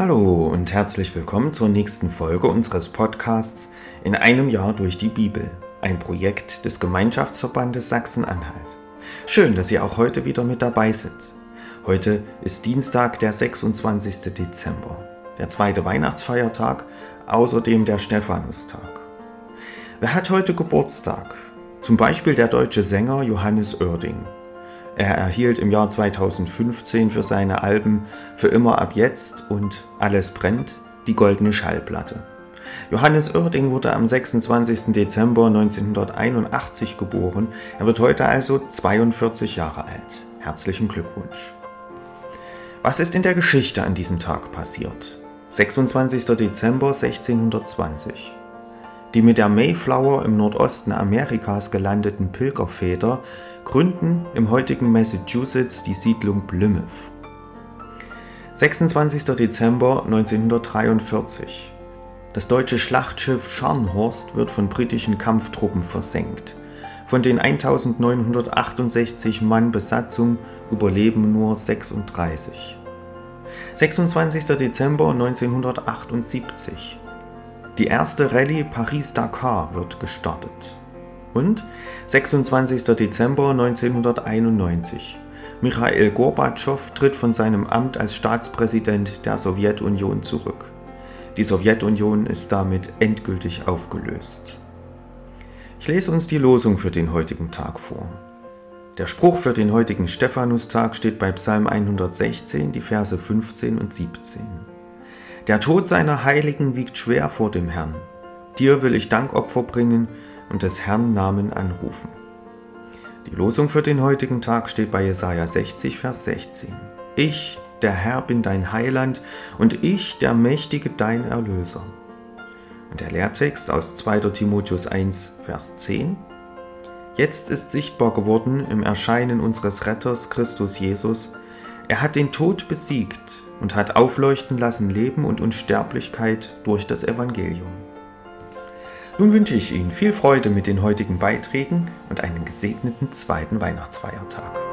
Hallo und herzlich willkommen zur nächsten Folge unseres Podcasts In einem Jahr durch die Bibel, ein Projekt des Gemeinschaftsverbandes Sachsen-Anhalt. Schön, dass Sie auch heute wieder mit dabei sind. Heute ist Dienstag, der 26. Dezember, der zweite Weihnachtsfeiertag, außerdem der Stephanustag. Wer hat heute Geburtstag? Zum Beispiel der deutsche Sänger Johannes Oerding. Er erhielt im Jahr 2015 für seine Alben Für immer ab jetzt und Alles brennt die goldene Schallplatte. Johannes Oerding wurde am 26. Dezember 1981 geboren. Er wird heute also 42 Jahre alt. Herzlichen Glückwunsch. Was ist in der Geschichte an diesem Tag passiert? 26. Dezember 1620. Die mit der Mayflower im Nordosten Amerikas gelandeten Pilgerväter gründen im heutigen Massachusetts die Siedlung Plymouth. 26. Dezember 1943. Das deutsche Schlachtschiff Scharnhorst wird von britischen Kampftruppen versenkt. Von den 1968 Mann Besatzung überleben nur 36. 26. Dezember 1978. Die erste Rallye Paris-Dakar wird gestartet. Und 26. Dezember 1991. Michail Gorbatschow tritt von seinem Amt als Staatspräsident der Sowjetunion zurück. Die Sowjetunion ist damit endgültig aufgelöst. Ich lese uns die Losung für den heutigen Tag vor. Der Spruch für den heutigen Stephanustag steht bei Psalm 116, die Verse 15 und 17. Der Tod seiner Heiligen wiegt schwer vor dem Herrn. Dir will ich Dankopfer bringen und des Herrn Namen anrufen. Die Losung für den heutigen Tag steht bei Jesaja 60, Vers 16. Ich, der Herr, bin dein Heiland und ich, der Mächtige, dein Erlöser. Und der Lehrtext aus 2. Timotheus 1, Vers 10. Jetzt ist sichtbar geworden im Erscheinen unseres Retters Christus Jesus. Er hat den Tod besiegt und hat aufleuchten lassen Leben und Unsterblichkeit durch das Evangelium. Nun wünsche ich Ihnen viel Freude mit den heutigen Beiträgen und einen gesegneten zweiten Weihnachtsfeiertag.